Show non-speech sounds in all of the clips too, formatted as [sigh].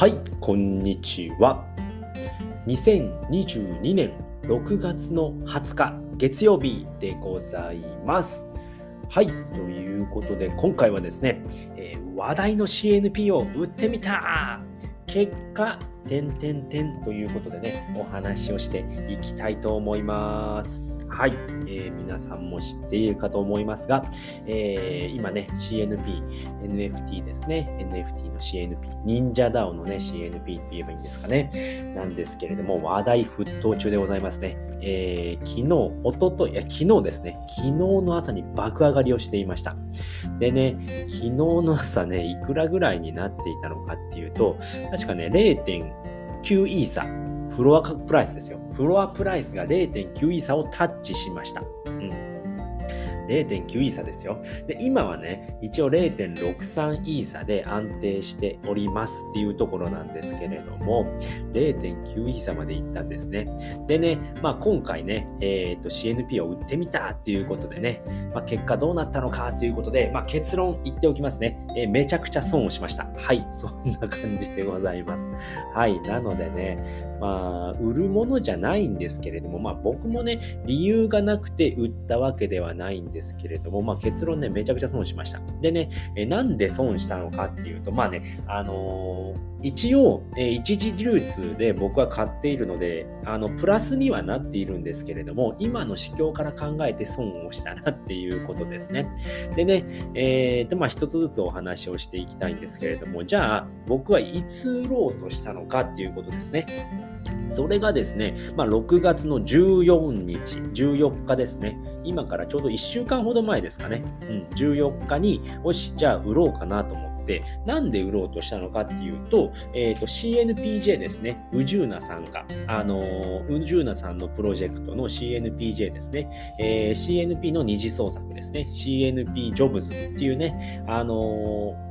はい、こんにちは。2022年6月の20日月曜日でございます。はい、ということで今回はですね、えー話題の CNP を売ってみた結果、点点点ということでね、お話をしていきたいと思います。はい、えー皆さんも知っているかと思いますが、えー今ね、CNP、NFT ですね、NFT の CNP、忍者 DAO のね、CNP と言えばいいんですかね、なんですけれども、話題沸騰中でございますね。えー昨日、おととい、や昨日ですね、昨日の朝に爆上がりをしていました。でね、昨日の朝ね、いくらぐらいになっていたのかっていうと、確かね、0.5 0.9イーサ、フロアプライスですよ。フロアプライスが0.9イーサをタッチしました。0.9イーサですよ。で、今はね、一応0.63イーサで安定しておりますっていうところなんですけれども、0.9イーサまでいったんですね。でね、まあ今回ね、えっ、と CNP を売ってみたっていうことでね、まあ、結果どうなったのかということで、まあ、結論言っておきますね、えーめちゃくちゃ損をしました。はい、[laughs] そんな感じでございます。はい、なのでね、まあ、売るものじゃないんですけれども、まあ僕もね、理由がなくて売ったわけではないんですですけれども、まあ結論ね、めちゃくちゃ損しました。でね、えなんで損したのかっていうと、まあね、あのー一応、えー一時流通で僕は買っているので、あの、プラスにはなっているんですけれども、今の市況から考えて損をしたなっていうことですね。でね、えーと、まあ一つずつお話をしていきたいんですけれども、じゃあ僕はいつ売ろうとしたのかっていうことですね。それがですね、まあ、6月の14日、14日ですね。今からちょうど1週間ほど前ですかね。うん、14日に、よし、じゃあ売ろうかなと思って、なんで売ろうとしたのかっていうと、えっ、と、CNPJ ですね。宇宙なさんが、あのー、宇宙なさんのプロジェクトの CNPJ ですね。えー CNP の二次創作ですね。CNP ジョブズっていうね、あのー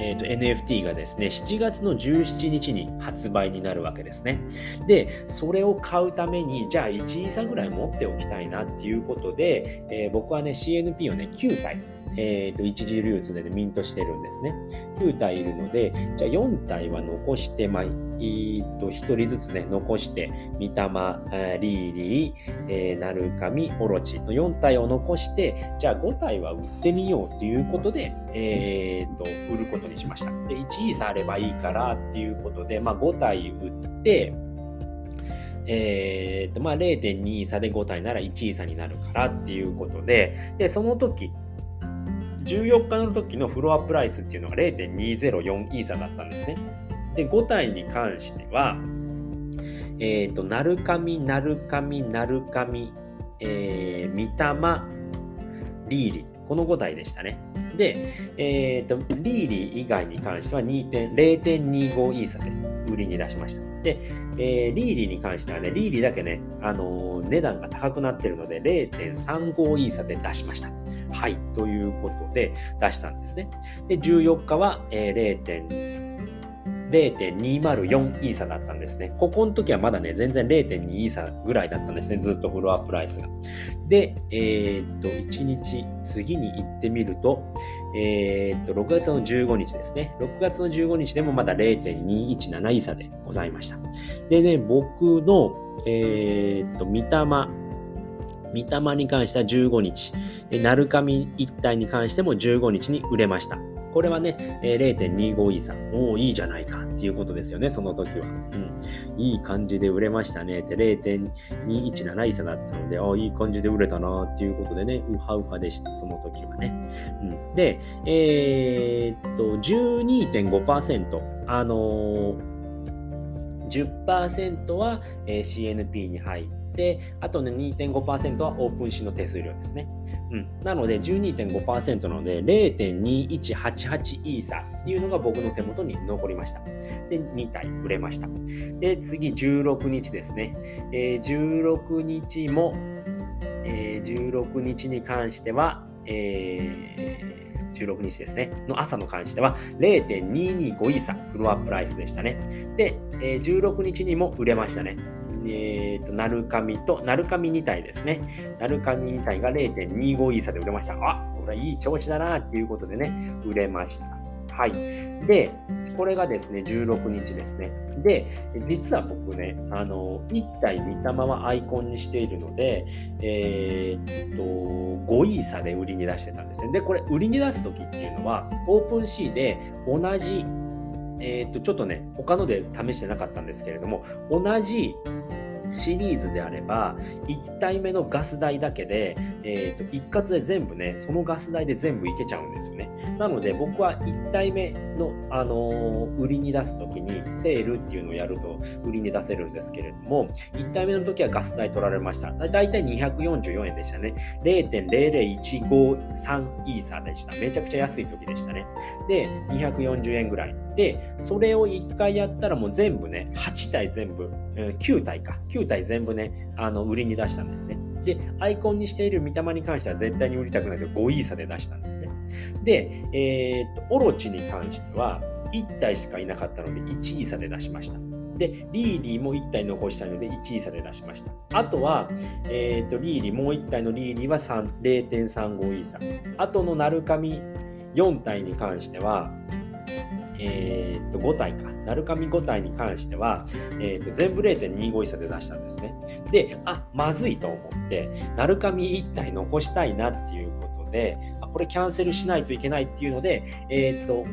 えーと NFT がですね、7月の17日に発売になるわけですね。で、それを買うために、じゃあ1イーサぐらい持っておきたいなっていうことで、えー僕はね、CNP をね、9体、えーと一次流通で、ね、ミントしてるんですね。9体いるので、じゃあ4体は残して、まあ、えーと1人ずつね、残して、ミタマ、リーリー、えーナルカミ、オロチの4体を残して、じゃあ5体は売ってみようということで、えーと、売ることにしました。で、1イーサあればいいからっていうことで、まあ5体売って、えーと、まあ0.2イーサで5体なら1イーサになるからっていうことで、で、その時、14日の時のフロアプライスっていうのが0.204イーサだったんですね。で、5体に関しては、えっ、と、なるかみ、なるかみ、なるかみ、えー、みたま、リーリ。この5体でしたね。で、えっ、と、リーリー以外に関しては2点0.25イーサで売りに出しました。で、えーリーリーに関してはね、リーリーだけね、あのー値段が高くなってるので、0.35イーサで出しました。はい。ということで出したんですね。で、14日は、えー0.0 0.204イーサだったんですね。ここの時はまだね、全然0.2イーサぐらいだったんですね。ずっとフロアプライスが。で、えーっと、1日次に行ってみると、えーっと、6月の15日ですね。6月の15日でもまだ0.217イーサでございました。でね、僕の、えーっと、見たま、見たまに関しては15日、でなるかみ一体に関しても15日に売れました。これはね、0.25イーサ。おお、いいじゃないかっていうことですよね、その時は。うん。いい感じで売れましたね。で、0.217イーサだったので、ああ、いい感じで売れたなっていうことでね、ウハウハでした、その時はね。うん。で、えーっと、12.5%、あのー10%は、えー CNP に入って、あとね、2.5%はオープンシの手数料ですね。うん。なので、12.5%なので、0.2188イーサっていうのが僕の手元に残りました。で、2体売れました。で、次、16日ですね。えー16日も、えー16日に関しては、えー16日ですね、の朝の関しては0.225イーサ、フロアプライスでしたね。で、えー16日にも売れましたね。えーと、なるかみと、なるかみ2体ですね。なるかみ2体が0.25イーサで売れました。あ、これいい調子だなっていうことでね、売れました。はい。で、これがですね、16日ですね。で、実は僕ね、あの、1体見たままアイコンにしているので、えー、っと、5イーサで売りに出してたんですね。で、これ、売りに出す時っていうのは、オープンシーで同じ、えー、っと、ちょっとね、他ので試してなかったんですけれども、同じシリーズであれば、1体目のガス代だけで、えー、と一括で全部ね、そのガス代で全部いけちゃうんですよね。なので僕は1体目の、あのー、売りに出すときに、セールっていうのをやると売りに出せるんですけれども、1体目の時はガス代取られました。だいたい244円でしたね。0.00153イーサーでした。めちゃくちゃ安い時でしたね。で、240円ぐらい。で、それを1回やったらもう全部ね、8体全部、9体か、9体全部ね、あの売りに出したんですね。で、アイコンにしている見た目に関しては絶対に売りたくないけど、5イーサで出したんですね。で、えー、っと、オロチに関しては、1体しかいなかったので、1イーサで出しました。で、リーリーも1体残したいので、1イーサで出しました。あとは、えー、っと、リーリー、もう1体のリーリーは0.35イーサ。あとのナルカミ4体に関しては、えー、っと5体か、ナルカミ5体に関しては、えー、っと全部0.25以差で出したんですね。で、あ、まずいと思って、鳴上1体残したいなっていうことで、あこれキャンセルしないといけないっていうので、えー、と、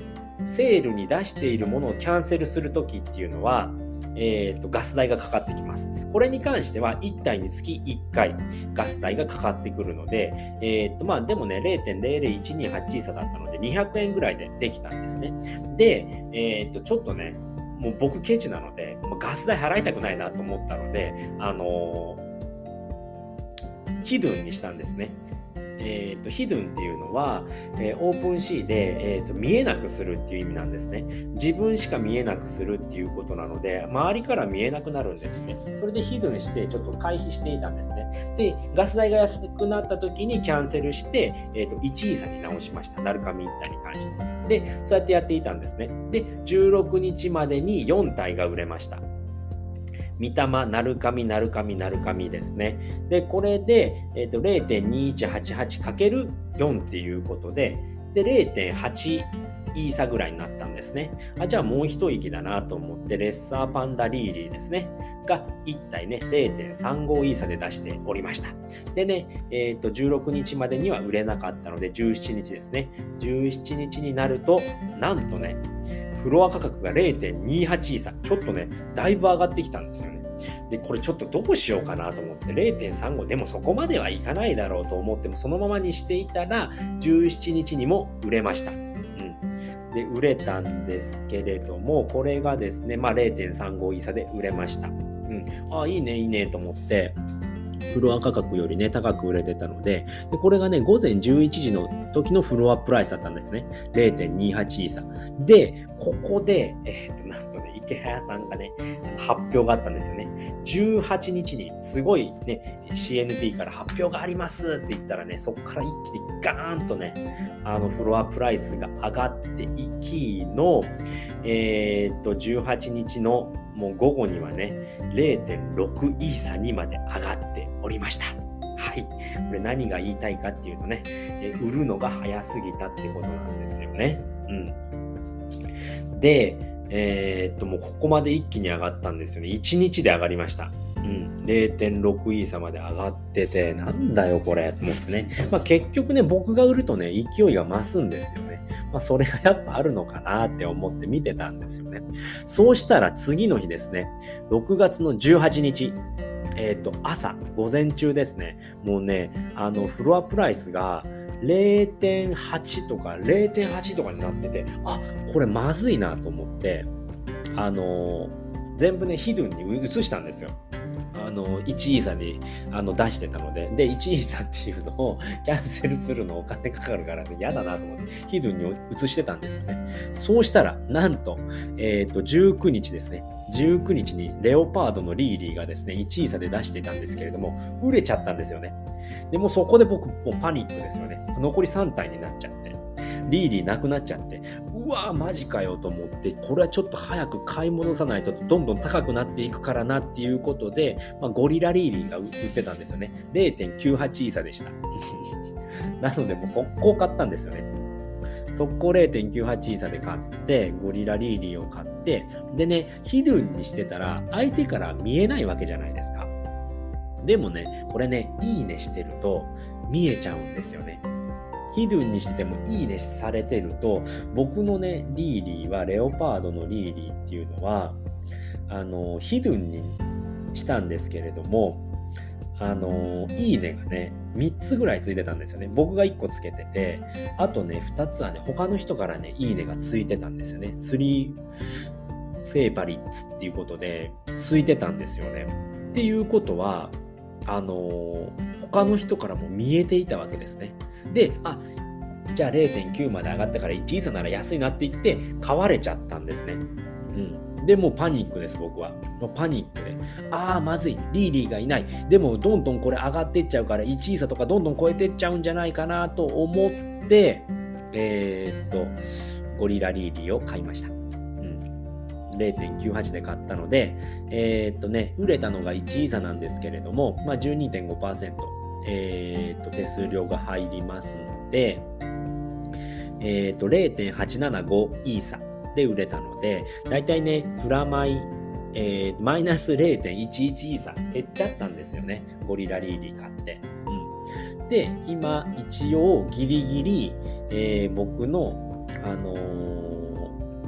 セールに出しているものをキャンセルする時っていうのは、えーと、ガス代がかかってきます。これに関しては1体につき1回ガス代がかかってくるので、えーとまあ、でもね、0.00128差だったので200円ぐらいでできたんですね。で、えーと、ちょっとね、もう僕ケチなので、ガス代払いたくないなと思ったので、あのー、 hidden にしたんですね。えーと、 hidden っていうのは、えー、オープンシーで、えーと、見えなくするっていう意味なんですね。自分しか見えなくするっていうことなので、周りから見えなくなるんですね。それで hidden してちょっと回避していたんですね。で、ガス代が安くなった時にキャンセルして、えーと、1イーサに直しました。ナルカミンタに関して。で、そうやってやっていたんですね。で、16日までに4体が売れました。御霊、なるかみ、なるかみ、なるかみですね。で、これで、えーと、0.2188×4 っていうことで、で、0.8イーサぐらいになったんですね。あ、じゃあもう一息だなと思って、レッサーパンダリーリーですね。が1体ね、0.35イーサで出しておりました。でね、えっ、ー、と、16日までには売れなかったので、17日ですね。17日になると、なんとね、フロア価格が0.28イーサ。ちょっとね、だいぶ上がってきたんですよね。で、これちょっとどうしようかなと思って、0.35でもそこまではいかないだろうと思っても、そのままにしていたら、17日にも売れました。うん。で、売れたんですけれども、これがですね、まあ0.35イーサで売れました。うん。ああ、いいね、いいねと思って、フロア価格よりね、高く売れてたので、でこれがね、午前11時の時のフロアプライスだったんですね。0.28イーサ。で、ここで、えー、っと、なんとね、池早さんがね、発表があったんですよね。18日にすごいね、CNP から発表がありますって言ったらね、そこから一気にガーンとね、あのフロアプライスが上がっていきの、えー、っと、18日のもう午後にはね、0.6イーサにまで上がっておりました。はい。これ何が言いたいかっていうとね、え売るのが早すぎたってことなんですよね。うん。で、えー、っと、もうここまで一気に上がったんですよね。1日で上がりました。うん、0.6イーサまで上がってて、なんだよこれ、と思ってね。まあ結局ね、僕が売るとね、勢いが増すんですよね。まあそれがやっぱあるのかなって思って見てたんですよね。そうしたら次の日ですね、6月の18日、えっ、ー、と、朝、午前中ですね、もうね、あの、フロアプライスが、0.8とか0.8とかになってて、あ、これまずいなと思って、あの全部ね、ヒドゥンに移したんですよ。あの、1イーサにあの出してたので、で、1イーサっていうのを [laughs] キャンセルするのお金かかるからね、嫌だなと思って、ヒドゥンに移してたんですよね。そうしたら、なんと、えっ、ー、と、19日ですね。19日にレオパードのリーリーがですね、1イーサで出してたんですけれども、売れちゃったんですよね。でもそこで僕、もうパニックですよね。残り3体になっちゃって。リーリーなくなっちゃって、うわーマジかよと思って、これはちょっと早く買い戻さないとどんどん高くなっていくからなっていうことで、まあ、ゴリラリーリーが売ってたんですよね。0.98イーサでした。[laughs] なのでもう速攻買ったんですよね。速攻0.98イーサで買って、ゴリラリーリーを買って、でね、ヒドゥンにしてたら、相手から見えないわけじゃないですか。でもね、これね、いいねしてると、見えちゃうんですよね。ヒドゥンにしててもいいねされてると、僕のね、リーリーは、レオパードのリーリーっていうのは、あの、ヒドゥンにしたんですけれども、あのいいねがね、3つぐらいついてたんですよね。僕が1個つけてて、あとね、2つはね、他の人からね、いいねがついてたんですよね。3フェイバリッツっていうことで、ついてたんですよね。っていうことは、あの他の人からも見えていたわけですね。で、あじゃあ0.9まで上がったから1イーサなら安いなって言って買われちゃったんですね。うん。でもパニックです、僕は。もうパニックで。ああ、まずい。リーリーがいない。でも、どんどんこれ上がってっちゃうから、1イーサとかどんどん超えてっちゃうんじゃないかなと思って、えー、っと、ゴリラリーリーを買いました。0.98で買ったので、えー、っとね、売れたのが1イーサなんですけれども、まあ、12.5%、えー、っと手数料が入りますので、えー、っと0.875イーサで売れたので、だいたいね、プラマイ、えー、マイナス0.11イーサ減っちゃったんですよね。ゴリラリーリー買って。で、今、一応ギリギリ、えー、僕の、あのー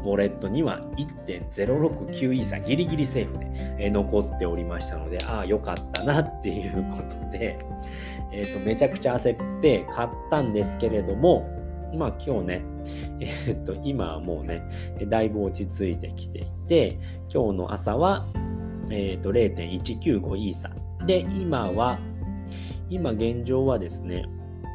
ウォレットには1.069イーサギリギリセーフで、え残っておりましたので、ああ、よかったなっていうことで、えっ、ー、と、めちゃくちゃ焦って買ったんですけれども、まあ今日ね、[laughs] えっ、と、今はもうね、だいぶ落ち着いてきていて、今日の朝は、えっ、ー、と、0.195イーサ。で、今は、今現状はですね、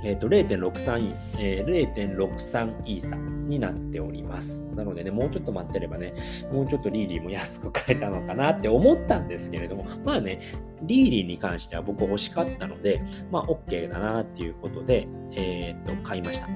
えっ、ー、と、0.63、えー、0.63イーサになっております。なのでね、もうちょっと待ってればね、もうちょっとリーリーも安く買えたのかなって思ったんですけれども、まあね、リーリーに関しては僕欲しかったので、まあ OK だなっていうことで、えっ、ー、と、買いました。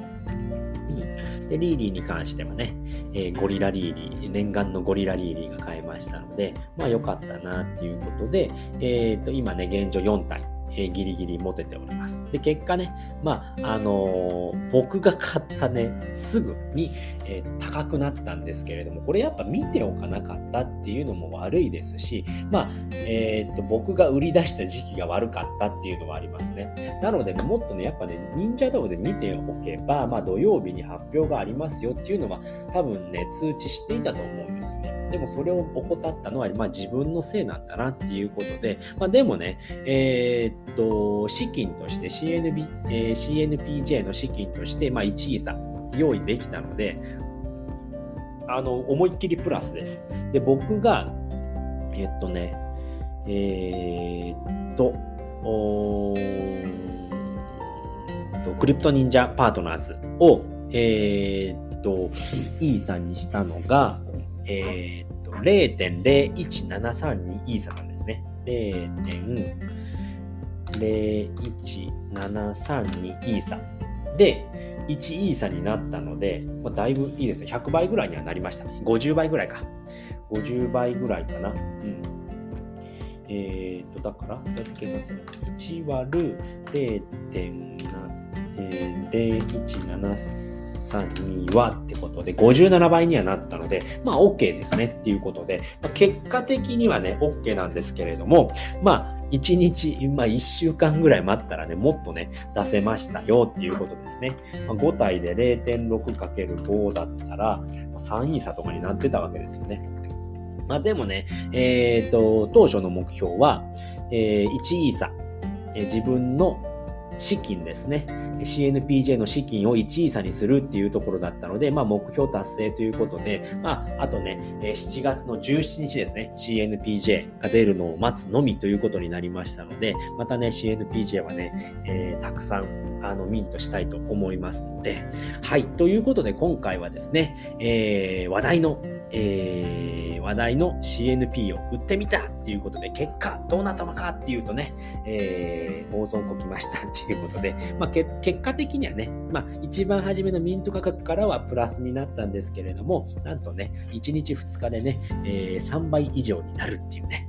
で、リーリーに関してはね、えー、ゴリラリーリー、念願のゴリラリーリーが買えましたので、まあ良かったなっていうことで、えっ、ー、と、今ね、現状4体、え、ギリギリ持てております。で、結果ね、まあ、あのー、僕が買ったね、すぐに、えー、高くなったんですけれども、これやっぱ見ておかなかったっていうのも悪いですし、まあ、えっと、僕が売り出した時期が悪かったっていうのはありますね。なのでね、もっとね、やっぱね、忍者動で見ておけば、まあ、土曜日に発表がありますよっていうのは、多分ね、通知していたと思うんですよ。でもそれを怠ったのは、まあ、自分のせいなんだなっていうことで、まあ、でもね、えー、っと、資金として CNB、えー、CNPJ の資金として、まあ、1位差用意できたので、あの、思いっきりプラスです。で、僕が、えっとね、えー、っと、おとクリプト忍者パートナーズを、えー、っと、イーサにしたのが、えー、っと、0.01732イーサなんですね。0.01732イーサ。で、1イーサになったので、まあ、だいぶいいですね。100倍ぐらいにはなりました。50倍ぐらいか。50倍ぐらいかな。うん。えっ、と、だから、どうやって計算するの ?1 割る3、2はってことで57倍にはなったので、まあ OK ですねっていうことで、まあ、結果的にはね、OK なんですけれども、まあ1日、まあ1週間ぐらい待ったらね、もっとね、出せましたよっていうことですね。まあ、5体で 0.6×5 だったら、3位差とかになってたわけですよね。まあでもね、えっ、ー、と、当初の目標は、えー、1位差、えー、自分の資金ですね。CNPJ の資金を1位差にするっていうところだったので、まあ、目標達成ということで、まあ、あとね、7月の17日ですね、CNPJ が出るのを待つのみということになりましたので、またね、CNPJ はね、えー、たくさんあのミントしたいと思いますので、はい、ということで今回はですね、えー、話題のえー、話題の CNP を売ってみたっていうことで、結果どうなったのかっていうとね、えー、大損こきましたっていうことで、まあ、結果的にはね、まあ、一番初めのミント価格からはプラスになったんですけれども、なんとね、1日2日でね、えー、3倍以上になるっていうね、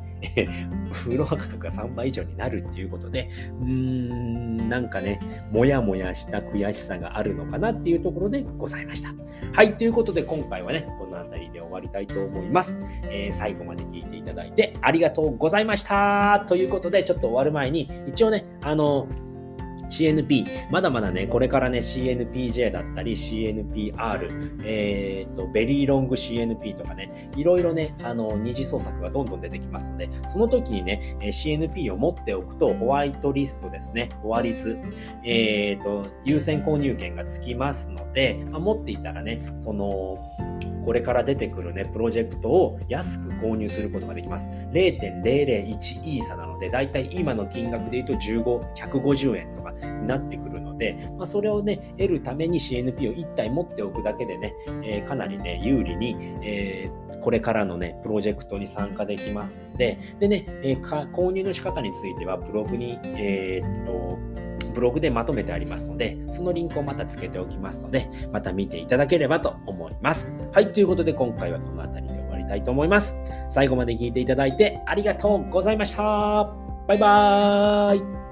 フロア価格が3倍以上になるっていうことで、うーん、なんかね、もやもやした悔しさがあるのかなっていうところでございました。はい、ということで今回はね、この辺終わりたいと思います。えー、最後まで聞いていただいてありがとうございました。ということで、ちょっと終わる前に、一応ね、あの、CNP、まだまだね、これからね、CNPJ だったり、CNPR、えっ、ー、と、ベリーロング CNP とかね、いろいろね、あの、二次創作がどんどん出てきますので、その時にね、CNP を持っておくと、ホワイトリストですね、ホワリス、えっ、ー、と、優先購入権がつきますので、まあ、持っていたらね、その、これから出てくるね、プロジェクトを安く購入することができます。0.001イーサなので、だいたい今の金額で言うと15、150円とかになってくるので、まあ、それをね、得るために CNP を1体持っておくだけでね、えー、かなりね、有利に、えー、これからのね、プロジェクトに参加できますので、でね、えー、購入の仕方については、ブログに、えー、っと、ブログでまとめてありますので、そのリンクをまたつけておきますので、また見ていただければと思います。はい、ということで今回はこの辺りで終わりたいと思います。最後まで聞いていただいてありがとうございました。バイバーイ。